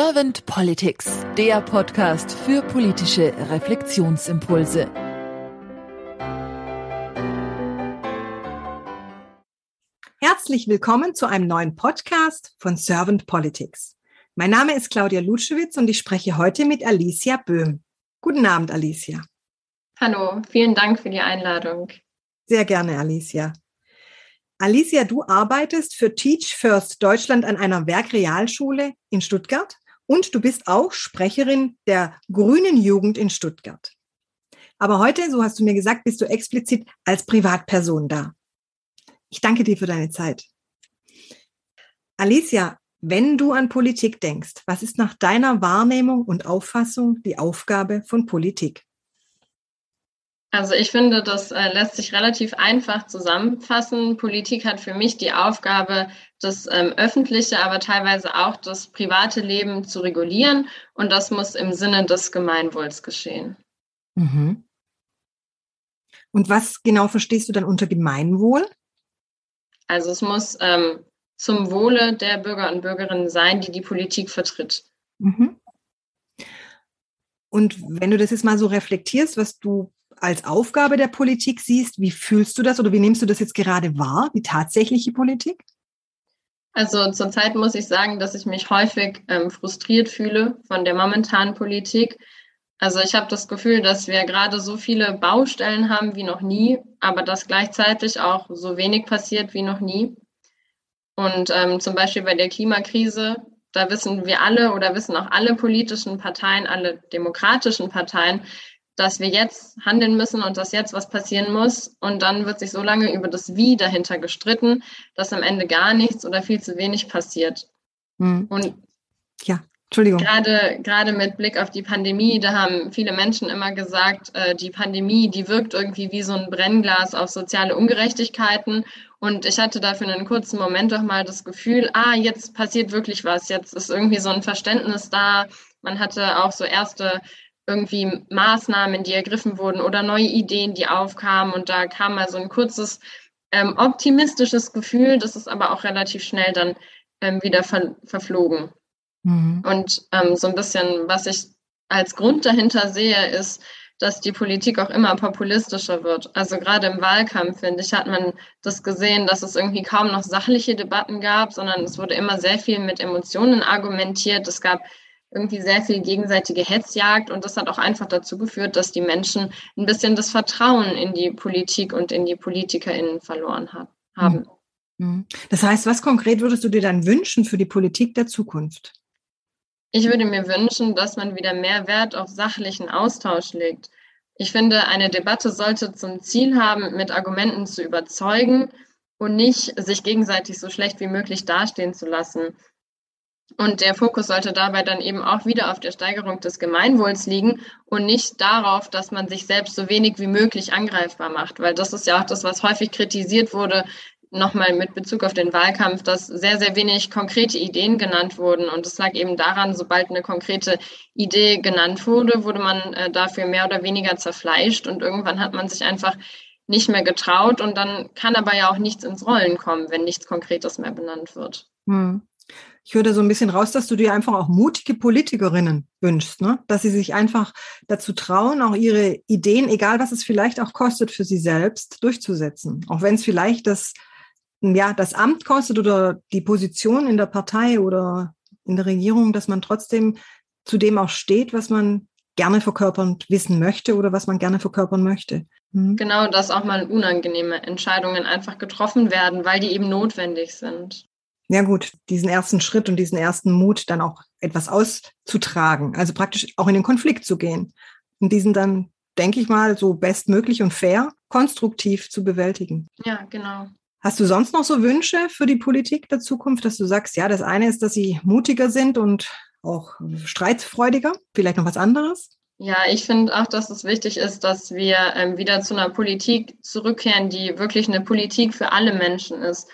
Servant Politics, der Podcast für politische Reflexionsimpulse. Herzlich willkommen zu einem neuen Podcast von Servant Politics. Mein Name ist Claudia Lutschewitz und ich spreche heute mit Alicia Böhm. Guten Abend, Alicia. Hallo, vielen Dank für die Einladung. Sehr gerne, Alicia. Alicia, du arbeitest für Teach First Deutschland an einer Werkrealschule in Stuttgart und du bist auch Sprecherin der Grünen Jugend in Stuttgart. Aber heute, so hast du mir gesagt, bist du explizit als Privatperson da. Ich danke dir für deine Zeit. Alicia, wenn du an Politik denkst, was ist nach deiner Wahrnehmung und Auffassung die Aufgabe von Politik? Also ich finde, das äh, lässt sich relativ einfach zusammenfassen. Politik hat für mich die Aufgabe, das ähm, öffentliche, aber teilweise auch das private Leben zu regulieren. Und das muss im Sinne des Gemeinwohls geschehen. Mhm. Und was genau verstehst du dann unter Gemeinwohl? Also es muss ähm, zum Wohle der Bürger und Bürgerinnen sein, die die Politik vertritt. Mhm. Und wenn du das jetzt mal so reflektierst, was du als Aufgabe der Politik siehst. Wie fühlst du das oder wie nimmst du das jetzt gerade wahr, die tatsächliche Politik? Also zurzeit muss ich sagen, dass ich mich häufig ähm, frustriert fühle von der momentanen Politik. Also ich habe das Gefühl, dass wir gerade so viele Baustellen haben wie noch nie, aber dass gleichzeitig auch so wenig passiert wie noch nie. Und ähm, zum Beispiel bei der Klimakrise, da wissen wir alle oder wissen auch alle politischen Parteien, alle demokratischen Parteien, dass wir jetzt handeln müssen und dass jetzt was passieren muss. Und dann wird sich so lange über das Wie dahinter gestritten, dass am Ende gar nichts oder viel zu wenig passiert. Mhm. Und ja, Entschuldigung. Gerade, gerade mit Blick auf die Pandemie, da haben viele Menschen immer gesagt, äh, die Pandemie, die wirkt irgendwie wie so ein Brennglas auf soziale Ungerechtigkeiten. Und ich hatte da für einen kurzen Moment doch mal das Gefühl, ah, jetzt passiert wirklich was. Jetzt ist irgendwie so ein Verständnis da. Man hatte auch so erste irgendwie Maßnahmen, die ergriffen wurden oder neue Ideen, die aufkamen. Und da kam mal so ein kurzes ähm, optimistisches Gefühl, das ist aber auch relativ schnell dann ähm, wieder ver verflogen. Mhm. Und ähm, so ein bisschen, was ich als Grund dahinter sehe, ist, dass die Politik auch immer populistischer wird. Also gerade im Wahlkampf, finde ich, hat man das gesehen, dass es irgendwie kaum noch sachliche Debatten gab, sondern es wurde immer sehr viel mit Emotionen argumentiert. Es gab irgendwie sehr viel gegenseitige Hetzjagd und das hat auch einfach dazu geführt, dass die Menschen ein bisschen das Vertrauen in die Politik und in die PolitikerInnen verloren hat, haben. Hm. Hm. Das heißt, was konkret würdest du dir dann wünschen für die Politik der Zukunft? Ich würde mir wünschen, dass man wieder mehr Wert auf sachlichen Austausch legt. Ich finde, eine Debatte sollte zum Ziel haben, mit Argumenten zu überzeugen und nicht sich gegenseitig so schlecht wie möglich dastehen zu lassen. Und der Fokus sollte dabei dann eben auch wieder auf der Steigerung des Gemeinwohls liegen und nicht darauf, dass man sich selbst so wenig wie möglich angreifbar macht, weil das ist ja auch das, was häufig kritisiert wurde, nochmal mit Bezug auf den Wahlkampf, dass sehr, sehr wenig konkrete Ideen genannt wurden. Und es lag eben daran, sobald eine konkrete Idee genannt wurde, wurde man äh, dafür mehr oder weniger zerfleischt und irgendwann hat man sich einfach nicht mehr getraut und dann kann aber ja auch nichts ins Rollen kommen, wenn nichts Konkretes mehr benannt wird. Hm ich höre da so ein bisschen raus, dass du dir einfach auch mutige Politikerinnen wünschst, ne? dass sie sich einfach dazu trauen, auch ihre Ideen, egal was es vielleicht auch kostet, für sie selbst durchzusetzen. Auch wenn es vielleicht das, ja, das Amt kostet oder die Position in der Partei oder in der Regierung, dass man trotzdem zu dem auch steht, was man gerne verkörpern wissen möchte oder was man gerne verkörpern möchte. Mhm. Genau, dass auch mal unangenehme Entscheidungen einfach getroffen werden, weil die eben notwendig sind ja gut, diesen ersten Schritt und diesen ersten Mut dann auch etwas auszutragen, also praktisch auch in den Konflikt zu gehen und diesen dann, denke ich mal, so bestmöglich und fair, konstruktiv zu bewältigen. Ja, genau. Hast du sonst noch so Wünsche für die Politik der Zukunft, dass du sagst, ja, das eine ist, dass sie mutiger sind und auch streitfreudiger, vielleicht noch was anderes? Ja, ich finde auch, dass es wichtig ist, dass wir ähm, wieder zu einer Politik zurückkehren, die wirklich eine Politik für alle Menschen ist.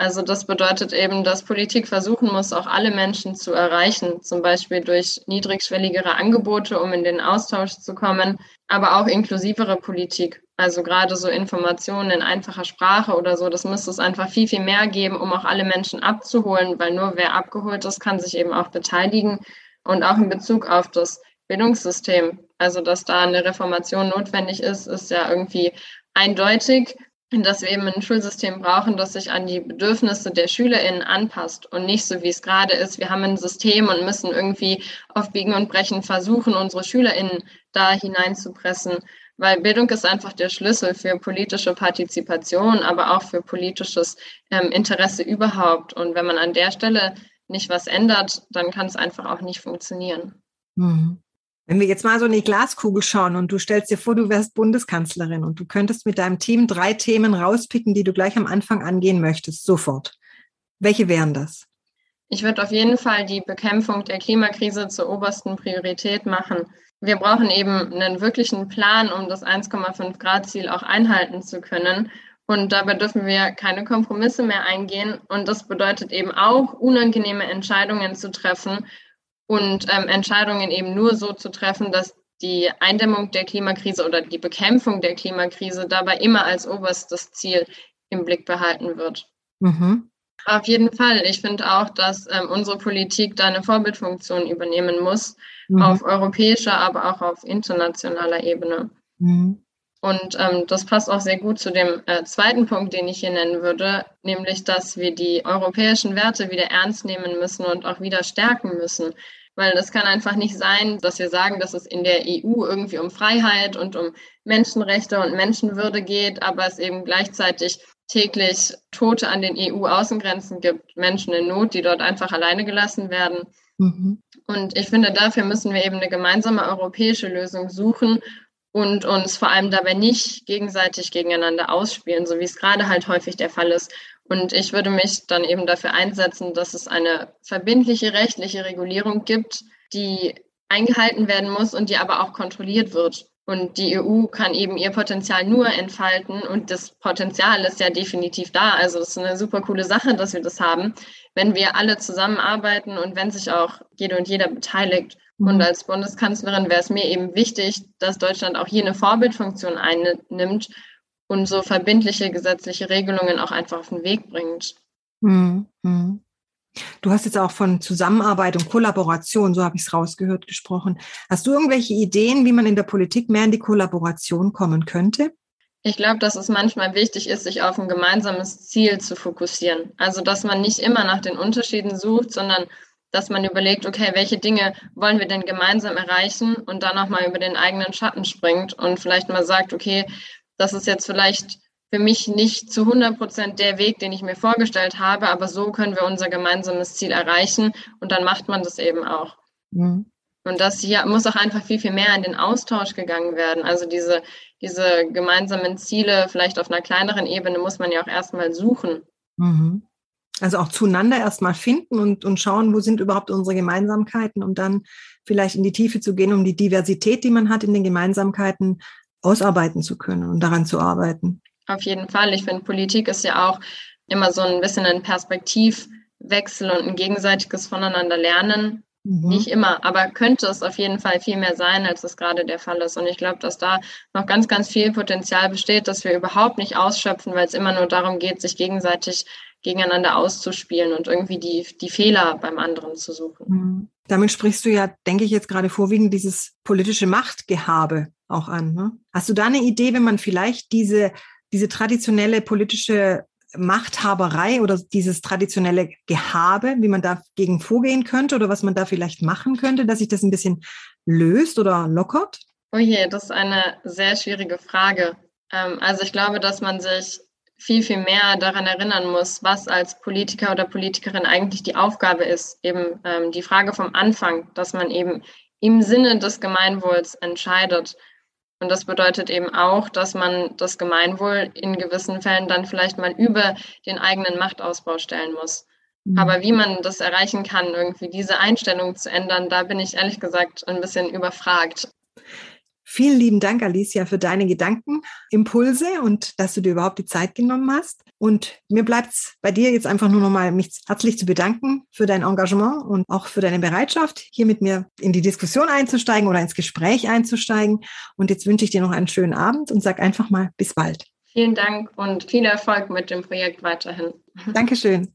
Also das bedeutet eben, dass Politik versuchen muss, auch alle Menschen zu erreichen, zum Beispiel durch niedrigschwelligere Angebote, um in den Austausch zu kommen, aber auch inklusivere Politik. Also gerade so Informationen in einfacher Sprache oder so, das müsste es einfach viel, viel mehr geben, um auch alle Menschen abzuholen, weil nur wer abgeholt ist, kann sich eben auch beteiligen. Und auch in Bezug auf das Bildungssystem, also dass da eine Reformation notwendig ist, ist ja irgendwie eindeutig dass wir eben ein Schulsystem brauchen, das sich an die Bedürfnisse der SchülerInnen anpasst und nicht so, wie es gerade ist. Wir haben ein System und müssen irgendwie auf Biegen und Brechen versuchen, unsere SchülerInnen da hineinzupressen, weil Bildung ist einfach der Schlüssel für politische Partizipation, aber auch für politisches ähm, Interesse überhaupt. Und wenn man an der Stelle nicht was ändert, dann kann es einfach auch nicht funktionieren. Mhm. Wenn wir jetzt mal so in die Glaskugel schauen und du stellst dir vor, du wärst Bundeskanzlerin und du könntest mit deinem Team drei Themen rauspicken, die du gleich am Anfang angehen möchtest, sofort. Welche wären das? Ich würde auf jeden Fall die Bekämpfung der Klimakrise zur obersten Priorität machen. Wir brauchen eben einen wirklichen Plan, um das 1,5 Grad Ziel auch einhalten zu können. Und dabei dürfen wir keine Kompromisse mehr eingehen. Und das bedeutet eben auch, unangenehme Entscheidungen zu treffen und ähm, Entscheidungen eben nur so zu treffen, dass die Eindämmung der Klimakrise oder die Bekämpfung der Klimakrise dabei immer als oberstes Ziel im Blick behalten wird. Mhm. Auf jeden Fall. Ich finde auch, dass ähm, unsere Politik da eine Vorbildfunktion übernehmen muss, mhm. auf europäischer, aber auch auf internationaler Ebene. Mhm. Und ähm, das passt auch sehr gut zu dem äh, zweiten Punkt, den ich hier nennen würde, nämlich, dass wir die europäischen Werte wieder ernst nehmen müssen und auch wieder stärken müssen. Weil das kann einfach nicht sein, dass wir sagen, dass es in der EU irgendwie um Freiheit und um Menschenrechte und Menschenwürde geht, aber es eben gleichzeitig täglich Tote an den EU-Außengrenzen gibt, Menschen in Not, die dort einfach alleine gelassen werden. Mhm. Und ich finde, dafür müssen wir eben eine gemeinsame europäische Lösung suchen und uns vor allem dabei nicht gegenseitig gegeneinander ausspielen, so wie es gerade halt häufig der Fall ist. Und ich würde mich dann eben dafür einsetzen, dass es eine verbindliche rechtliche Regulierung gibt, die eingehalten werden muss und die aber auch kontrolliert wird. Und die EU kann eben ihr Potenzial nur entfalten und das Potenzial ist ja definitiv da. Also es ist eine super coole Sache, dass wir das haben, wenn wir alle zusammenarbeiten und wenn sich auch jede und jeder beteiligt. Und mhm. als Bundeskanzlerin wäre es mir eben wichtig, dass Deutschland auch hier eine Vorbildfunktion einnimmt und so verbindliche gesetzliche Regelungen auch einfach auf den Weg bringt. Mhm. Du hast jetzt auch von Zusammenarbeit und Kollaboration, so habe ich es rausgehört, gesprochen. Hast du irgendwelche Ideen, wie man in der Politik mehr in die Kollaboration kommen könnte? Ich glaube, dass es manchmal wichtig ist, sich auf ein gemeinsames Ziel zu fokussieren. Also, dass man nicht immer nach den Unterschieden sucht, sondern dass man überlegt, okay, welche Dinge wollen wir denn gemeinsam erreichen und dann auch mal über den eigenen Schatten springt und vielleicht mal sagt, okay, das ist jetzt vielleicht für mich nicht zu 100 Prozent der Weg, den ich mir vorgestellt habe, aber so können wir unser gemeinsames Ziel erreichen und dann macht man das eben auch. Mhm. Und das hier muss auch einfach viel, viel mehr in den Austausch gegangen werden. Also diese, diese gemeinsamen Ziele, vielleicht auf einer kleineren Ebene, muss man ja auch erstmal suchen. Mhm. Also auch zueinander erstmal finden und, und schauen, wo sind überhaupt unsere Gemeinsamkeiten, um dann vielleicht in die Tiefe zu gehen, um die Diversität, die man hat in den Gemeinsamkeiten, ausarbeiten zu können und daran zu arbeiten. Auf jeden Fall. Ich finde, Politik ist ja auch immer so ein bisschen ein Perspektivwechsel und ein gegenseitiges Voneinander lernen. Mhm. Nicht immer, aber könnte es auf jeden Fall viel mehr sein, als es gerade der Fall ist. Und ich glaube, dass da noch ganz, ganz viel Potenzial besteht, das wir überhaupt nicht ausschöpfen, weil es immer nur darum geht, sich gegenseitig gegeneinander auszuspielen und irgendwie die, die Fehler beim anderen zu suchen. Mhm. Damit sprichst du ja, denke ich, jetzt gerade vorwiegend dieses politische Machtgehabe auch an. Ne? Hast du da eine Idee, wenn man vielleicht diese, diese traditionelle politische Machthaberei oder dieses traditionelle Gehabe, wie man dagegen vorgehen könnte oder was man da vielleicht machen könnte, dass sich das ein bisschen löst oder lockert? Oh je, das ist eine sehr schwierige Frage. Ähm, also ich glaube, dass man sich viel, viel mehr daran erinnern muss, was als Politiker oder Politikerin eigentlich die Aufgabe ist. Eben ähm, die Frage vom Anfang, dass man eben im Sinne des Gemeinwohls entscheidet. Und das bedeutet eben auch, dass man das Gemeinwohl in gewissen Fällen dann vielleicht mal über den eigenen Machtausbau stellen muss. Mhm. Aber wie man das erreichen kann, irgendwie diese Einstellung zu ändern, da bin ich ehrlich gesagt ein bisschen überfragt. Vielen lieben Dank, Alicia, für deine Gedankenimpulse und dass du dir überhaupt die Zeit genommen hast. Und mir bleibt es bei dir jetzt einfach nur nochmal, mich herzlich zu bedanken für dein Engagement und auch für deine Bereitschaft, hier mit mir in die Diskussion einzusteigen oder ins Gespräch einzusteigen. Und jetzt wünsche ich dir noch einen schönen Abend und sag einfach mal bis bald. Vielen Dank und viel Erfolg mit dem Projekt weiterhin. Dankeschön.